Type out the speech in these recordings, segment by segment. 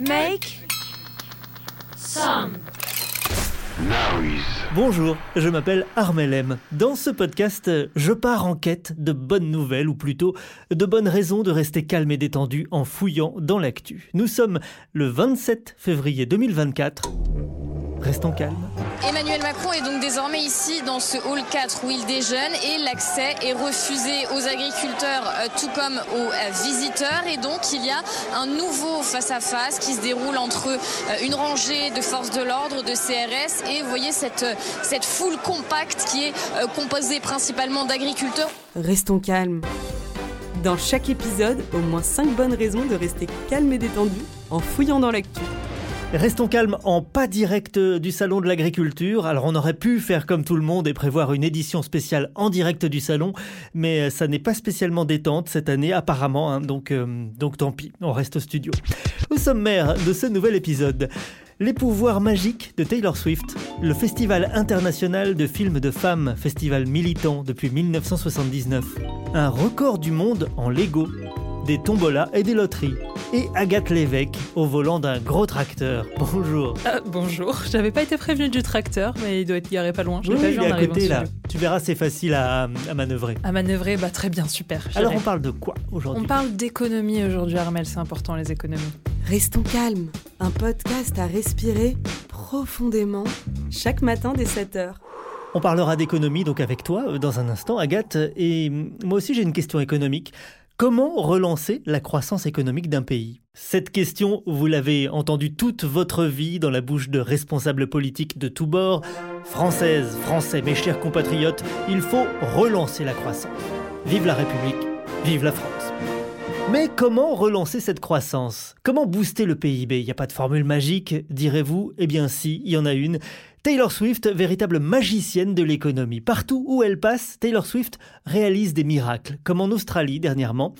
Make some Bonjour, je m'appelle Armelem. Dans ce podcast, je pars en quête de bonnes nouvelles, ou plutôt de bonnes raisons de rester calme et détendu en fouillant dans l'actu. Nous sommes le 27 février 2024. Restons calmes. Emmanuel Macron est donc désormais ici dans ce hall 4 où il déjeune et l'accès est refusé aux agriculteurs euh, tout comme aux euh, visiteurs et donc il y a un nouveau face-à-face qui se déroule entre euh, une rangée de forces de l'ordre, de CRS et vous voyez cette, cette foule compacte qui est composée principalement d'agriculteurs. Restons calmes. Dans chaque épisode, au moins 5 bonnes raisons de rester calme et détendu en fouillant dans l'actu. Restons calmes en pas direct du salon de l'agriculture. Alors on aurait pu faire comme tout le monde et prévoir une édition spéciale en direct du salon, mais ça n'est pas spécialement détente cette année apparemment, hein. donc, euh, donc tant pis, on reste au studio. Au sommaire de ce nouvel épisode, les pouvoirs magiques de Taylor Swift, le Festival international de films de femmes, festival militant depuis 1979, un record du monde en Lego, des tombolas et des loteries. Et Agathe Lévesque au volant d'un gros tracteur. Bonjour. Ah, bonjour, j'avais pas été prévenu du tracteur, mais il doit être garé pas loin. Je Oui, pas il vu est en à côté là. Tu verras, c'est facile à, à manœuvrer. À manœuvrer, bah très bien, super. Alors on parle de quoi aujourd'hui? On parle d'économie aujourd'hui, Armel, c'est important les économies. Restons calmes. Un podcast à respirer profondément chaque matin dès 7h. On parlera d'économie donc avec toi euh, dans un instant, Agathe. Et mm, moi aussi j'ai une question économique. Comment relancer la croissance économique d'un pays? Cette question, vous l'avez entendue toute votre vie dans la bouche de responsables politiques de tous bords. Françaises, Français, mes chers compatriotes, il faut relancer la croissance. Vive la République, vive la France. Mais comment relancer cette croissance? Comment booster le PIB Il n'y a pas de formule magique, direz-vous? Eh bien si, il y en a une. Taylor Swift, véritable magicienne de l'économie. Partout où elle passe, Taylor Swift réalise des miracles, comme en Australie dernièrement.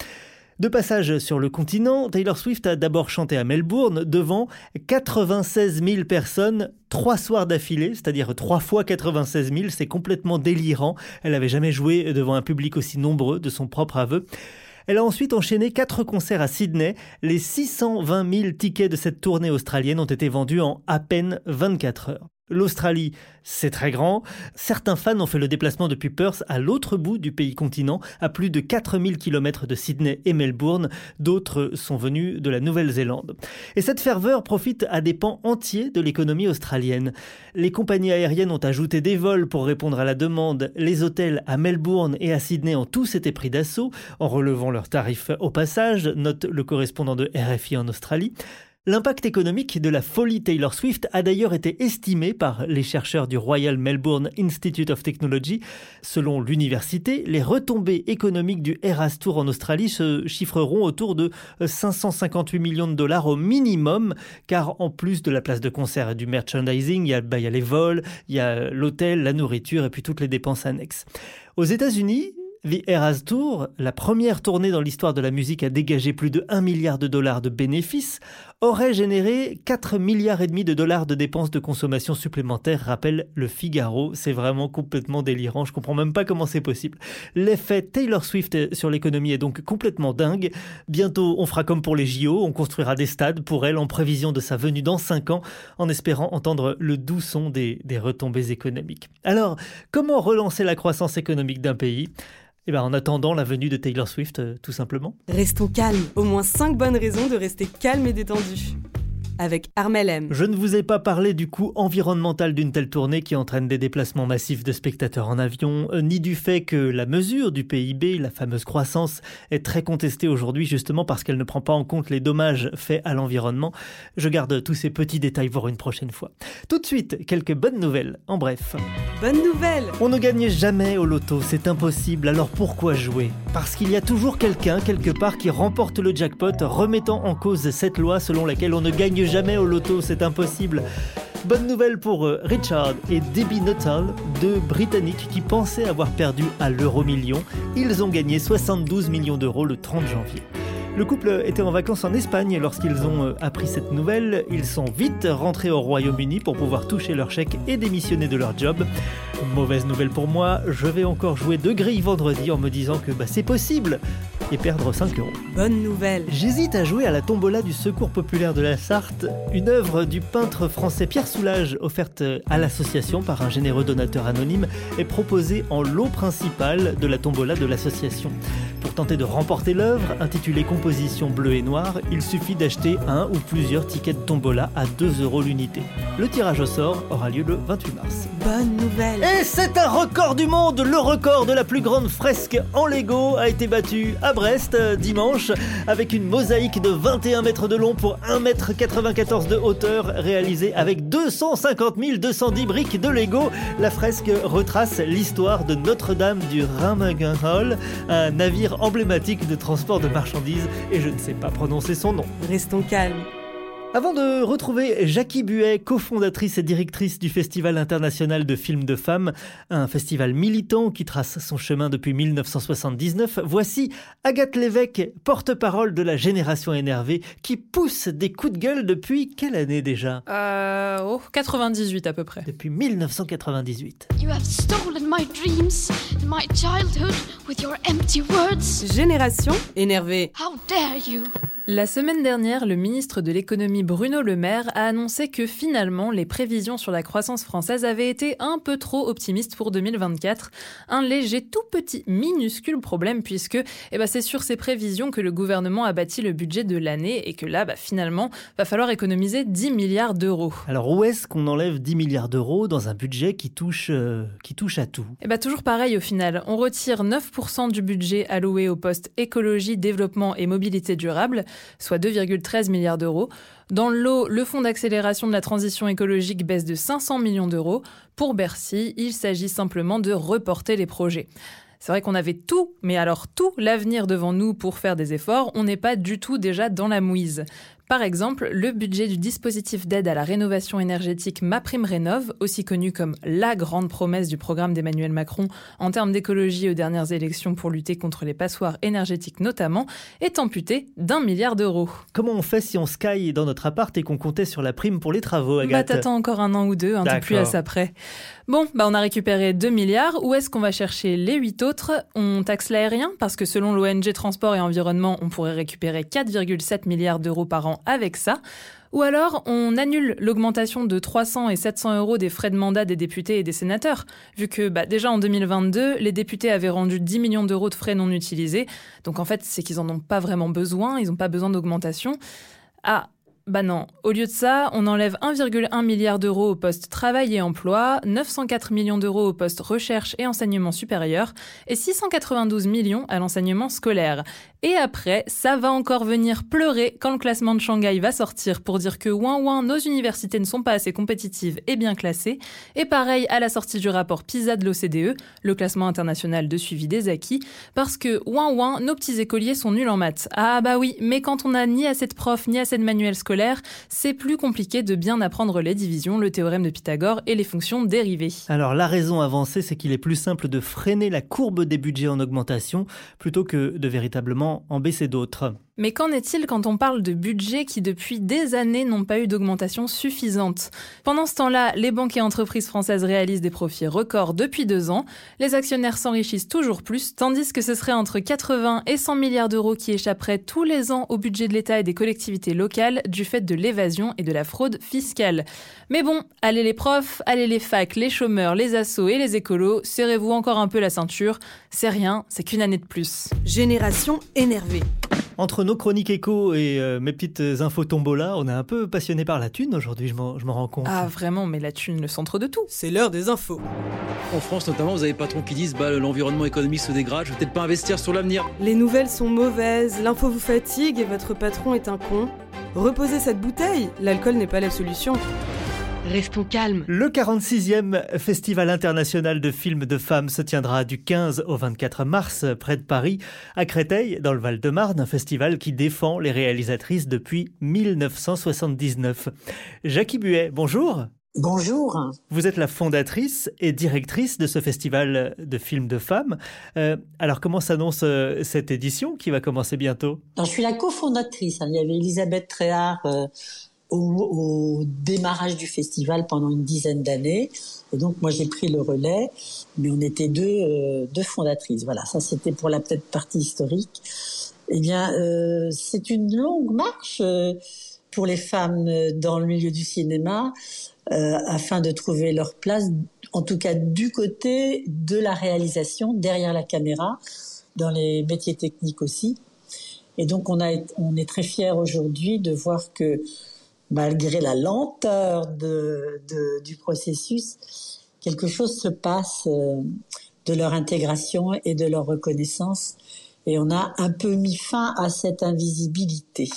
De passage sur le continent, Taylor Swift a d'abord chanté à Melbourne devant 96 000 personnes trois soirs d'affilée, c'est-à-dire trois fois 96 000, c'est complètement délirant. Elle n'avait jamais joué devant un public aussi nombreux de son propre aveu. Elle a ensuite enchaîné quatre concerts à Sydney. Les 620 000 tickets de cette tournée australienne ont été vendus en à peine 24 heures. L'Australie, c'est très grand. Certains fans ont fait le déplacement depuis Perth à l'autre bout du pays continent, à plus de 4000 km de Sydney et Melbourne. D'autres sont venus de la Nouvelle-Zélande. Et cette ferveur profite à des pans entiers de l'économie australienne. Les compagnies aériennes ont ajouté des vols pour répondre à la demande. Les hôtels à Melbourne et à Sydney ont tous été pris d'assaut en relevant leurs tarifs au passage, note le correspondant de RFI en Australie. L'impact économique de la folie Taylor Swift a d'ailleurs été estimé par les chercheurs du Royal Melbourne Institute of Technology. Selon l'université, les retombées économiques du Eras Tour en Australie se chiffreront autour de 558 millions de dollars au minimum, car en plus de la place de concert et du merchandising, il y a, les vols, il y a l'hôtel, la nourriture et puis toutes les dépenses annexes. Aux États-Unis, The Eras Tour, la première tournée dans l'histoire de la musique à dégager plus de 1 milliard de dollars de bénéfices, aurait généré 4 milliards et demi de dollars de dépenses de consommation supplémentaires, rappelle le Figaro. C'est vraiment complètement délirant, je comprends même pas comment c'est possible. L'effet Taylor Swift sur l'économie est donc complètement dingue. Bientôt, on fera comme pour les JO, on construira des stades pour elle en prévision de sa venue dans 5 ans, en espérant entendre le doux son des, des retombées économiques. Alors, comment relancer la croissance économique d'un pays? Eh ben, en attendant la venue de Taylor Swift, euh, tout simplement. Restons calmes. Au moins 5 bonnes raisons de rester calme et détendu. Avec Armel M. Je ne vous ai pas parlé du coût environnemental d'une telle tournée qui entraîne des déplacements massifs de spectateurs en avion, euh, ni du fait que la mesure du PIB, la fameuse croissance, est très contestée aujourd'hui justement parce qu'elle ne prend pas en compte les dommages faits à l'environnement. Je garde tous ces petits détails pour une prochaine fois. Tout de suite, quelques bonnes nouvelles. En bref. Bonne nouvelle On ne gagne jamais au loto, c'est impossible, alors pourquoi jouer? Parce qu'il y a toujours quelqu'un, quelque part, qui remporte le jackpot, remettant en cause cette loi selon laquelle on ne gagne jamais au loto, c'est impossible. Bonne nouvelle pour euh, Richard et Debbie Nuttall, deux Britanniques qui pensaient avoir perdu à l'euro million. Ils ont gagné 72 millions d'euros le 30 janvier. Le couple était en vacances en Espagne lorsqu'ils ont euh, appris cette nouvelle. Ils sont vite rentrés au Royaume-Uni pour pouvoir toucher leur chèque et démissionner de leur job. Mauvaise nouvelle pour moi, je vais encore jouer de grilles vendredi en me disant que bah, c'est possible et perdre 5 euros. Bonne nouvelle J'hésite à jouer à la tombola du Secours populaire de la Sarthe, une œuvre du peintre français Pierre Soulages, offerte à l'association par un généreux donateur anonyme, est proposée en lot principal de la tombola de l'association. Pour tenter de remporter l'œuvre, intitulée Composition bleue et noire, il suffit d'acheter un ou plusieurs tickets de tombola à 2 euros l'unité. Le tirage au sort aura lieu le 28 mars. Bonne nouvelle Et c'est un record du monde Le record de la plus grande fresque en Lego a été battu à Brest euh, dimanche avec une mosaïque de 21 mètres de long pour 1 mètre 94 de hauteur réalisée avec 250 210 briques de Lego. La fresque retrace l'histoire de Notre-Dame du Ramagenhall, un navire emblématique de transport de marchandises et je ne sais pas prononcer son nom. Restons calmes. Avant de retrouver Jackie Buet, cofondatrice et directrice du Festival international de films de femmes, un festival militant qui trace son chemin depuis 1979, voici Agathe Lévesque, porte-parole de la génération énervée, qui pousse des coups de gueule depuis quelle année déjà? Euh, oh, 98 à peu près. Depuis 1998. You have stolen my dreams and my childhood with your empty words. Génération énervée. How dare you? La semaine dernière, le ministre de l'économie Bruno Le Maire a annoncé que finalement les prévisions sur la croissance française avaient été un peu trop optimistes pour 2024. Un léger tout petit minuscule problème puisque eh ben, c'est sur ces prévisions que le gouvernement a bâti le budget de l'année et que là bah, finalement va falloir économiser 10 milliards d'euros. Alors où est-ce qu'on enlève 10 milliards d'euros dans un budget qui touche, euh, qui touche à tout? Et bah toujours pareil au final, on retire 9% du budget alloué au poste écologie, développement et mobilité durable, soit 2,13 milliards d'euros. Dans le lot, le fonds d'accélération de la transition écologique baisse de 500 millions d'euros. Pour Bercy, il s'agit simplement de reporter les projets. C'est vrai qu'on avait tout, mais alors tout l'avenir devant nous pour faire des efforts, on n'est pas du tout déjà dans la mouise. Par exemple, le budget du dispositif d'aide à la rénovation énergétique MaPrimeRénov, aussi connu comme la grande promesse du programme d'Emmanuel Macron en termes d'écologie aux dernières élections pour lutter contre les passoires énergétiques notamment, est amputé d'un milliard d'euros. Comment on fait si on sky dans notre appart et qu'on comptait sur la prime pour les travaux, Bah Agathe t'attends encore un an ou deux, hein, t'es plus à ça près. Bon, bah on a récupéré 2 milliards. Où est-ce qu'on va chercher les 8 autres? On taxe l'aérien? Parce que selon l'ONG Transport et Environnement, on pourrait récupérer 4,7 milliards d'euros par an avec ça. Ou alors, on annule l'augmentation de 300 et 700 euros des frais de mandat des députés et des sénateurs, vu que bah, déjà en 2022, les députés avaient rendu 10 millions d'euros de frais non utilisés. Donc en fait, c'est qu'ils en ont pas vraiment besoin, ils n'ont pas besoin d'augmentation. Ah, bah non, au lieu de ça, on enlève 1,1 milliard d'euros au poste travail et emploi, 904 millions d'euros au poste recherche et enseignement supérieur, et 692 millions à l'enseignement scolaire. Et après, ça va encore venir pleurer quand le classement de Shanghai va sortir pour dire que ouin ouin, nos universités ne sont pas assez compétitives et bien classées. Et pareil à la sortie du rapport PISA de l'OCDE, le classement international de suivi des acquis, parce que ouin ouin, nos petits écoliers sont nuls en maths. Ah bah oui, mais quand on a ni assez de profs ni assez de manuels scolaires, c'est plus compliqué de bien apprendre les divisions, le théorème de Pythagore et les fonctions dérivées. Alors la raison avancée, c'est qu'il est plus simple de freiner la courbe des budgets en augmentation plutôt que de véritablement en baisser d'autres. Mais qu'en est-il quand on parle de budgets qui depuis des années n'ont pas eu d'augmentation suffisante? Pendant ce temps-là, les banques et entreprises françaises réalisent des profits records depuis deux ans, les actionnaires s'enrichissent toujours plus, tandis que ce serait entre 80 et 100 milliards d'euros qui échapperaient tous les ans au budget de l'État et des collectivités locales du fait de l'évasion et de la fraude fiscale. Mais bon, allez les profs, allez les facs, les chômeurs, les assos et les écolos, serrez-vous encore un peu la ceinture, c'est rien, c'est qu'une année de plus. Génération énervée. Entre nos chroniques écho et euh, mes petites infos tombola, on est un peu passionné par la thune aujourd'hui, je m'en rends compte. Ah vraiment, mais la thune, le centre de tout. C'est l'heure des infos. En France notamment, vous avez des patrons qui disent bah, l'environnement économique se dégrade, je vais peut-être pas investir sur l'avenir. Les nouvelles sont mauvaises, l'info vous fatigue et votre patron est un con. Reposez cette bouteille, l'alcool n'est pas la solution. Restons calmes. Le 46e Festival international de films de femmes se tiendra du 15 au 24 mars près de Paris, à Créteil, dans le Val-de-Marne, un festival qui défend les réalisatrices depuis 1979. Jackie Buet, bonjour. Bonjour. Vous êtes la fondatrice et directrice de ce festival de films de femmes. Euh, alors comment s'annonce euh, cette édition qui va commencer bientôt? Je suis la cofondatrice. Hein. Il y avait Elisabeth Tréhard euh, au, démarrage du festival pendant une dizaine d'années. Et donc moi j'ai pris le relais, mais on était deux, deux fondatrices. Voilà, ça c'était pour la peut-être partie historique. Eh bien, c'est une longue marche pour les femmes dans le milieu du cinéma. Euh, afin de trouver leur place, en tout cas du côté de la réalisation, derrière la caméra, dans les métiers techniques aussi. Et donc on, a, on est très fiers aujourd'hui de voir que malgré la lenteur de, de, du processus, quelque chose se passe euh, de leur intégration et de leur reconnaissance et on a un peu mis fin à cette invisibilité.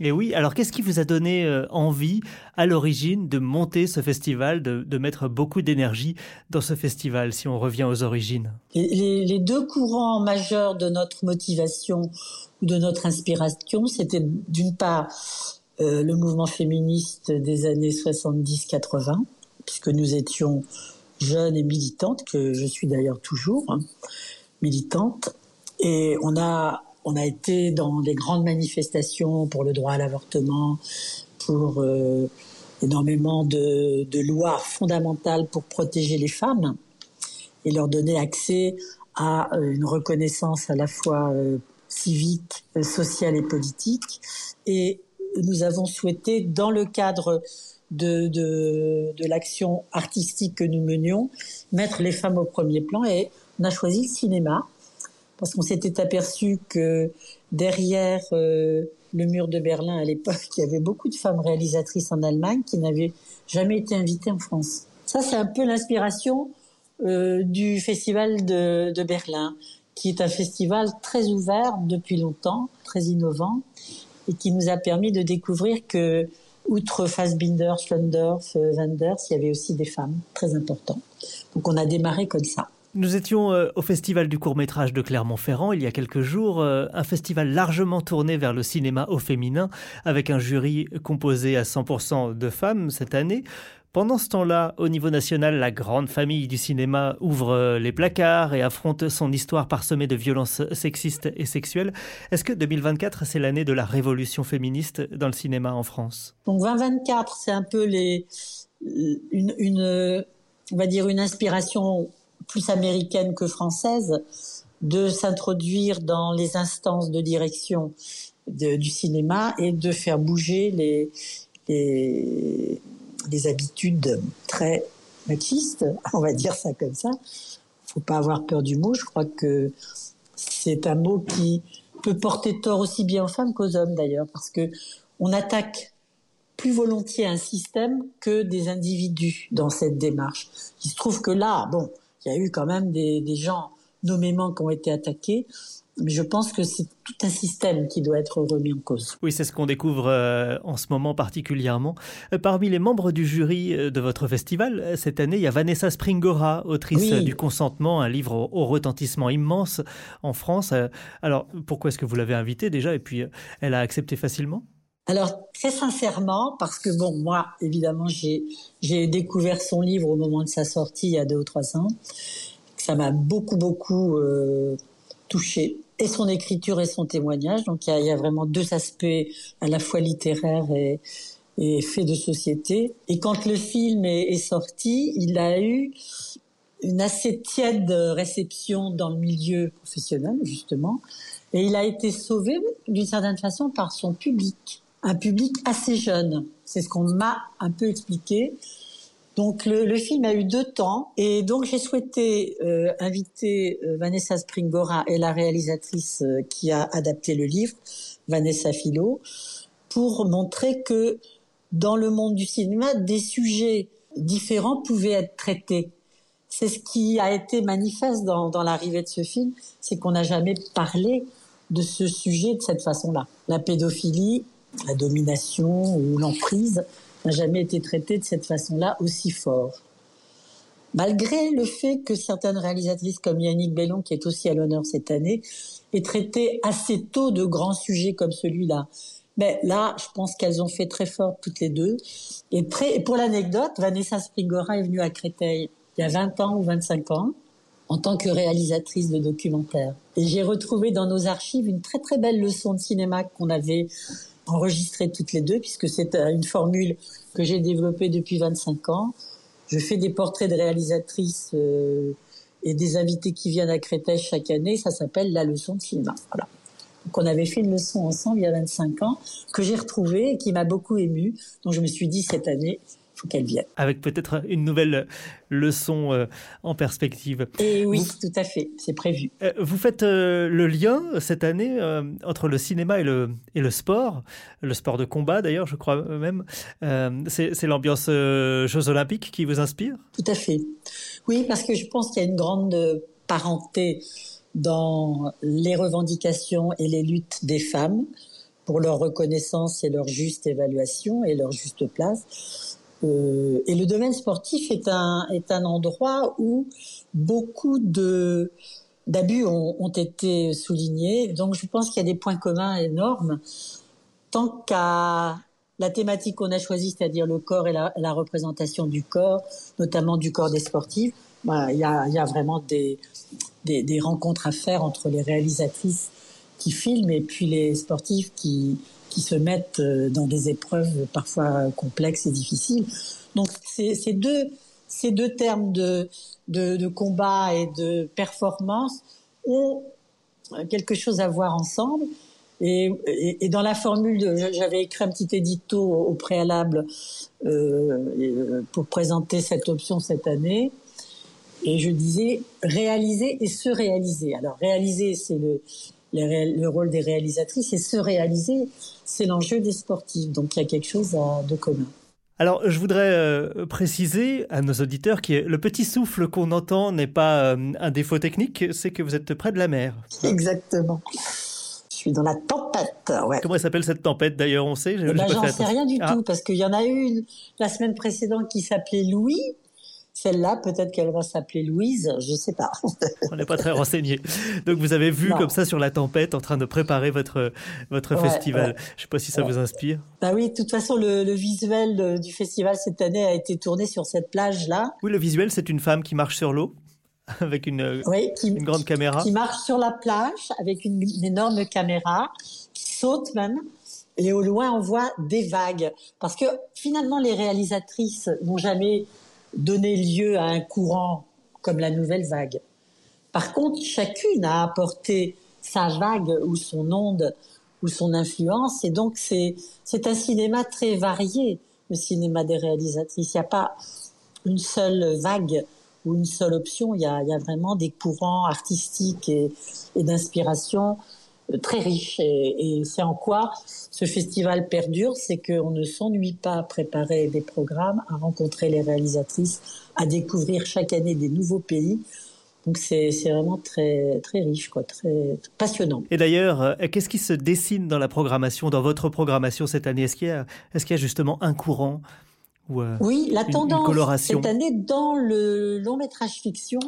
Et oui, alors qu'est-ce qui vous a donné euh, envie à l'origine de monter ce festival, de, mettre beaucoup d'énergie dans ce festival, si on revient aux origines? Les, deux courants majeurs de notre motivation ou de notre inspiration, c'était d'une part euh, le mouvement féministe des années 70-80, puisque nous étions jeunes et militantes, que je suis d'ailleurs toujours hein, militante, et on a, on a été dans les grandes manifestations pour le droit à l'avortement, pour euh, énormément de, lois fondamentales pour protéger les femmes et leur donner accès à euh, une reconnaissance à la fois civique, sociale et politique. Et nous avons souhaité, dans le cadre de, de, de l'action artistique que nous menions, mettre les femmes au premier plan et on a choisi le cinéma parce qu'on s'était aperçu que derrière euh, le mur de Berlin à l'époque, il y avait beaucoup de femmes réalisatrices en Allemagne qui n'avaient jamais été invitées en France. Ça, c'est un peu l'inspiration euh, du festival de, de, Berlin, qui est un festival très ouvert depuis longtemps, très innovant, et qui nous a permis de découvrir que, outre Fassbinder, Schlondorf, Wenders, il y avait aussi des femmes très importantes. Donc on a démarré comme ça. Nous étions euh, au Festival du court métrage de Clermont-Ferrand il y a quelques jours, euh, un festival largement tourné vers le cinéma au féminin, avec un jury composé à 100% de femmes cette année. Pendant ce temps-là, au niveau national, la grande famille du cinéma ouvre euh, les placards et affronte son histoire parsemée de violences sexistes et sexuelles. Est-ce que 2024, c'est l'année de la révolution féministe dans le cinéma en France? Donc 2024, c'est un peu une, on va dire une inspiration plus américaine que française, de s'introduire dans les instances de direction du cinéma et de faire bouger les, habitudes très machistes, on va dire ça comme ça. Faut pas avoir peur du mot. Je crois que c'est un mot qui peut porter tort aussi bien aux femmes qu'aux hommes d'ailleurs, parce que on attaque plus volontiers un système que des individus dans cette démarche. Il se trouve que là, bon, il y a eu quand même des, des gens nommément qui ont été attaqués. Je pense que c'est tout un système qui doit être remis en cause. Oui, c'est ce qu'on découvre euh, en ce moment particulièrement. Euh, parmi les membres du jury euh, de votre festival, cette année, il y a Vanessa Springora, autrice du Consentement, un livre au, au, retentissement immense en France. alors, pourquoi est-ce que vous l'avez invitée déjà Et puis, elle a accepté facilement? Alors très sincèrement, parce que bon, moi évidemment j'ai j'ai découvert son livre au moment de sa sortie il y a deux ou trois ans. Ça m'a beaucoup beaucoup euh, touché et son écriture et son témoignage. Donc il y a, vraiment deux aspects à la fois littéraires et et fait de société. Et quand le film est sorti, il a eu une assez tiède réception dans le milieu professionnel justement, et il a été sauvé d'une certaine façon par son public un public assez jeune. C'est ce qu'on m'a un peu expliqué. Donc le, le, film a eu deux temps et donc j'ai souhaité euh, inviter euh, Vanessa Springora et la réalisatrice euh, qui a adapté le livre Vanessa Philo, pour montrer que dans le monde du cinéma, des sujets différents pouvaient être traités. C'est ce qui a été manifeste dans, dans l'arrivée de ce film, c'est qu'on n'a jamais parlé de ce sujet de cette façon-là. La pédophilie, la domination ou l'emprise n'a jamais été traitée de cette façon-là aussi fort. Malgré le fait que certaines réalisatrices comme Yannick Bellon, qui est aussi à l'honneur cette année, aient traité assez tôt de grands sujets comme celui-là. Mais là, je pense qu'elles ont fait très fort toutes les deux. Et, très, pour l'anecdote, Vanessa Springora est venue à Créteil il y a 20 ans ou 25 ans en tant que réalisatrice de documentaires. Et j'ai retrouvé dans nos archives une très très belle leçon de cinéma qu'on avait enregistrée toutes les deux, puisque c'est euh, une formule que j'ai développée depuis 25 ans. Je fais des portraits de réalisatrices euh, et des invités qui viennent à Créteil chaque année. Ça s'appelle la leçon de cinéma. Voilà. Donc on avait fait une leçon ensemble il y a 25 ans que j'ai retrouvée et qui m'a beaucoup émue. Donc je me suis dit cette année, faut qu'elle vienne. Avec peut-être une nouvelle leçon euh, en perspective. Et oui, tout à fait, c'est prévu. Euh, vous faites euh, le lien cette année entre le cinéma et le, et le sport, le sport de combat d'ailleurs, je crois même. c'est l'ambiance Jeux olympiques qui vous inspire? Tout à fait. Oui, parce que je pense qu'il y a une grande parenté dans les revendications et les luttes des femmes pour leur reconnaissance et leur juste évaluation et leur juste place. Euh, et le domaine sportif est un, est un endroit où beaucoup de d'abus ont, été soulignés. Donc je pense qu'il y a des points communs énormes. Tant qu'à la thématique qu'on a choisie, c'est-à-dire le corps et la, représentation du corps, notamment du corps des sportifs, bah, il y, a, y a vraiment des, des, rencontres à faire entre les réalisatrices qui filment et puis les sportifs qui, qui se mettent euh, dans des épreuves parfois complexes et difficiles. Donc ces, deux, ces deux termes de, de, combat et de performance ont quelque chose à voir ensemble. Et, dans la formule, j'avais écrit un petit édito au préalable euh, pour présenter cette option cette année. Et je disais réaliser et se réaliser. Alors réaliser, c'est le, le rôle des réalisatrices et se réaliser, c'est l'enjeu des sportifs. Donc il y a quelque chose de commun. Alors, je voudrais euh, préciser à nos auditeurs que le petit souffle qu'on entend n'est pas euh, un défaut technique, c'est que vous êtes près de la mer. Exactement. Je suis dans la tempête. Ouais. Comment s'appelle cette tempête d'ailleurs On sait. Eh ben, J'en sais rien du ah. tout parce qu'il y en a eu une la semaine précédente qui s'appelait Louis celle-là, peut-être qu'elle va s'appeler Louise, je ne sais pas. On n'est pas très renseigné. Donc vous avez vu comme ça sur la tempête en train de préparer votre, votre festival. Je ne sais pas si ça vous inspire. Bah oui, de toute façon, le, visuel du festival cette année a été tourné sur cette plage-là. Oui, le visuel, c'est une femme qui marche sur l'eau avec une, une grande caméra. Qui marche sur la plage avec une, une énorme caméra, qui saute même. Et au loin, on voit des vagues. Parce que finalement, les réalisatrices n'ont jamais donner lieu à un courant comme la nouvelle vague. Par contre, chacune a apporté sa vague ou son onde ou son influence, et donc c'est c'est un cinéma très varié, le cinéma des réalisatrices. Il n'y a pas une seule vague ou une seule option. Il y a, il y a vraiment des courants artistiques et, et d'inspiration très riche. Et, et c'est en quoi ce festival perdure, c'est qu'on ne s'ennuie pas à préparer des programmes, à rencontrer les réalisatrices, à découvrir chaque année des nouveaux pays. Donc c'est vraiment très très riche, quoi, très passionnant. Et d'ailleurs, euh, qu'est-ce qui se dessine dans la programmation, dans votre programmation cette année? Est-ce qu'il y a y justement un courant ou euh, Oui, la tendance une coloration? cette année dans le long métrage fiction,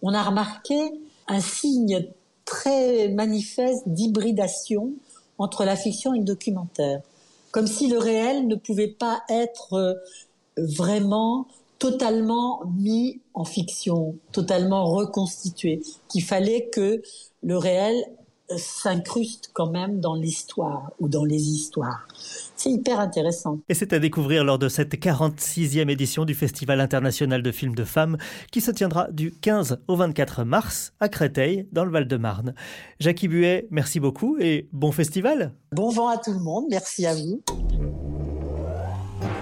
on a remarqué un signe très manifeste d'hybridation entre la fiction et le documentaire. Comme si le réel ne pouvait pas être euh, vraiment totalement mis en fiction, totalement reconstitué, qu'il fallait que le réel s'incruste quand même dans l'histoire ou dans les histoires. C'est hyper intéressant. Et c'est à découvrir lors de cette 46e édition du Festival international de films de femmes qui se tiendra du 15 au 24 mars à Créteil, dans le Val-de-Marne. Jackie Buet, merci beaucoup et bon festival. Bon vent à tout le monde, merci à vous.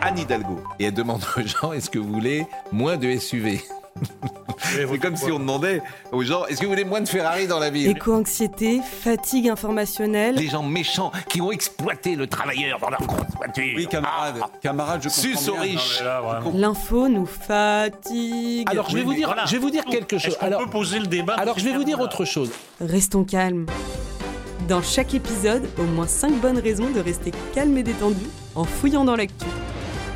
Anne Hidalgo. Et elle demande aux gens, est-ce que vous voulez moins de SUV C'est comme si on demandait aux gens est-ce que vous voulez moins de Ferrari dans la ville? Éco-anxiété, fatigue informationnelle. Les gens méchants qui ont exploité le travailleur dans leur grosse voiture. Oui, camarade. Ah. Camarade, je comprends Suce aux riches. L'info nous fatigue. Alors je vais vous dire, je vais vous dire quelque chose. Alors, peut poser le débat alors je vais vous dire autre chose. Restons calmes. Dans chaque épisode, au moins 5 bonnes raisons de rester calme et détendu en fouillant dans l'actu.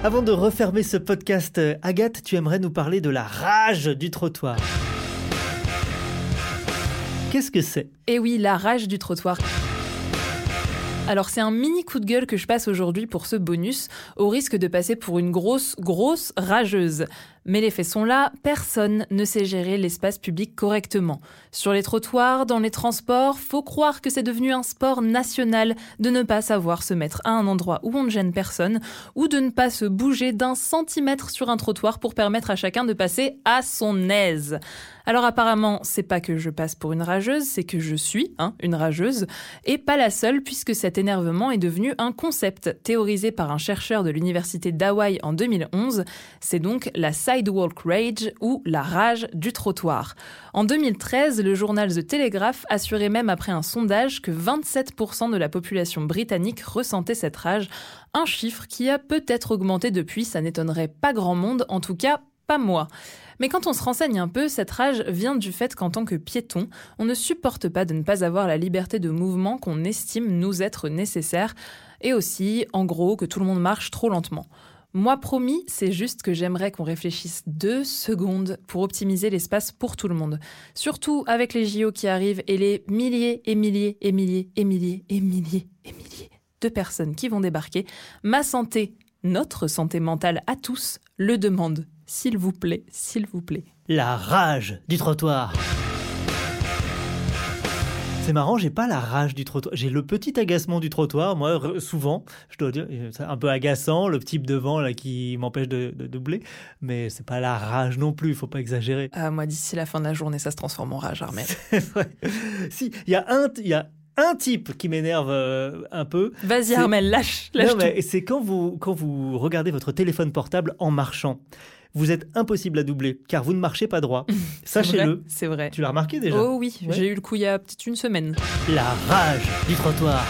Avant de refermer ce podcast, euh, Agathe, tu aimerais nous parler de la rage du trottoir. Qu'est-ce que c'est? Et oui, la rage du trottoir. Alors c'est un mini coup de gueule que je passe aujourd'hui pour ce bonus, au risque de passer pour une grosse, grosse rageuse. Mais les faits sont là, personne ne sait gérer l'espace public correctement. Sur les trottoirs, dans les transports, faut croire que c'est devenu un sport national de ne pas savoir se mettre à un endroit où on ne gêne personne, ou de ne pas se bouger d'un centimètre sur un trottoir pour permettre à chacun de passer à son aise. Alors apparemment, c'est pas que je passe pour une rageuse, c'est que je suis hein, une rageuse, et pas la seule puisque cet énervement est devenu un concept théorisé par un chercheur de l'université d'Hawaï en 2011. C'est donc la sidewalk rage ou la rage du trottoir. En 2013, le journal The Telegraph assurait même après un sondage que 27% de la population britannique ressentait cette rage, un chiffre qui a peut-être augmenté depuis, ça n'étonnerait pas grand monde, en tout cas pas moi. Mais quand on se renseigne un peu, cette rage vient du fait qu'en tant que piéton, on ne supporte pas de ne pas avoir la liberté de mouvement qu'on estime nous être nécessaire, et aussi, en gros, que tout le monde marche trop lentement. Moi, promis, c'est juste que j'aimerais qu'on réfléchisse deux secondes pour optimiser l'espace pour tout le monde. Surtout avec les JO qui arrivent et les milliers et milliers et milliers et milliers et milliers et milliers de personnes qui vont débarquer. Ma santé, notre santé mentale à tous, le demande. S'il vous plaît, s'il vous plaît. La rage du trottoir. C'est marrant, j'ai pas la rage du trottoir. J'ai le petit agacement du trottoir, moi, souvent. Je dois dire, c'est un peu agaçant, le type devant là qui m'empêche de, de doubler. Mais c'est pas la rage non plus, faut pas exagérer. Ah, moi, d'ici la fin de la journée, ça se transforme en rage, Armel. si, il y a un, il y a un type qui m'énerve euh, un peu. Vas-y, Armel, lâche, lâche Non, mais c'est quand vous, quand vous regardez votre téléphone portable en marchant. Vous êtes impossible à doubler, car vous ne marchez pas droit. Sachez-le. C'est vrai. Tu l'as remarqué déjà Oh oui, Ouais. j'ai eu le coup il y a peut-être une semaine. La rage du trottoir.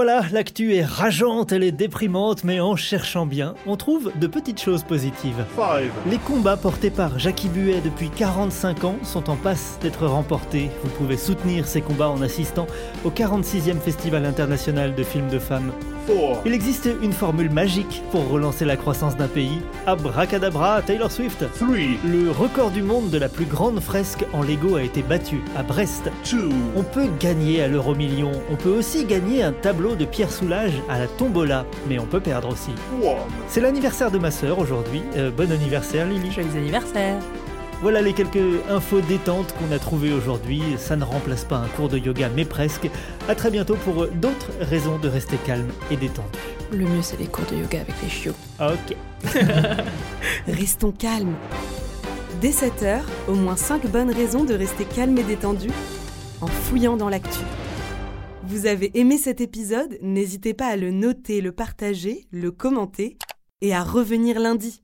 Voilà, l'actu est rageante, elle est déprimante, mais en cherchant bien, on trouve de petites choses positives. Les combats portés par Jackie Buet depuis 45 ans sont en passe d'être remportés. Vous pouvez soutenir ces combats en assistant au 46e Festival international de films de femmes. Il existe une formule magique pour relancer la croissance d'un pays. Abracadabra, Taylor Swift. Le record du monde de la plus grande fresque en Lego a été battu à Brest. On peut gagner à l'euro million. On peut aussi gagner un tableau de Pierre Soulages à la tombola. Mais on peut perdre aussi. C'est l'anniversaire de ma sœur aujourd'hui. Euh, bon anniversaire Lily. Joyeux anniversaire. Voilà les quelques infos détentes qu'on a trouvées aujourd'hui. Ça ne remplace pas un cours de yoga, mais presque. À très bientôt pour d'autres raisons de rester calme et détendu. Le mieux, c'est les cours de yoga avec les chiots. Ok. Restons calmes. Dès 7h, au moins 5 bonnes raisons de rester calme et détendu en fouillant dans l'actu. Vous avez aimé cet épisode? N'hésitez pas à le noter, le partager, le commenter et à revenir lundi.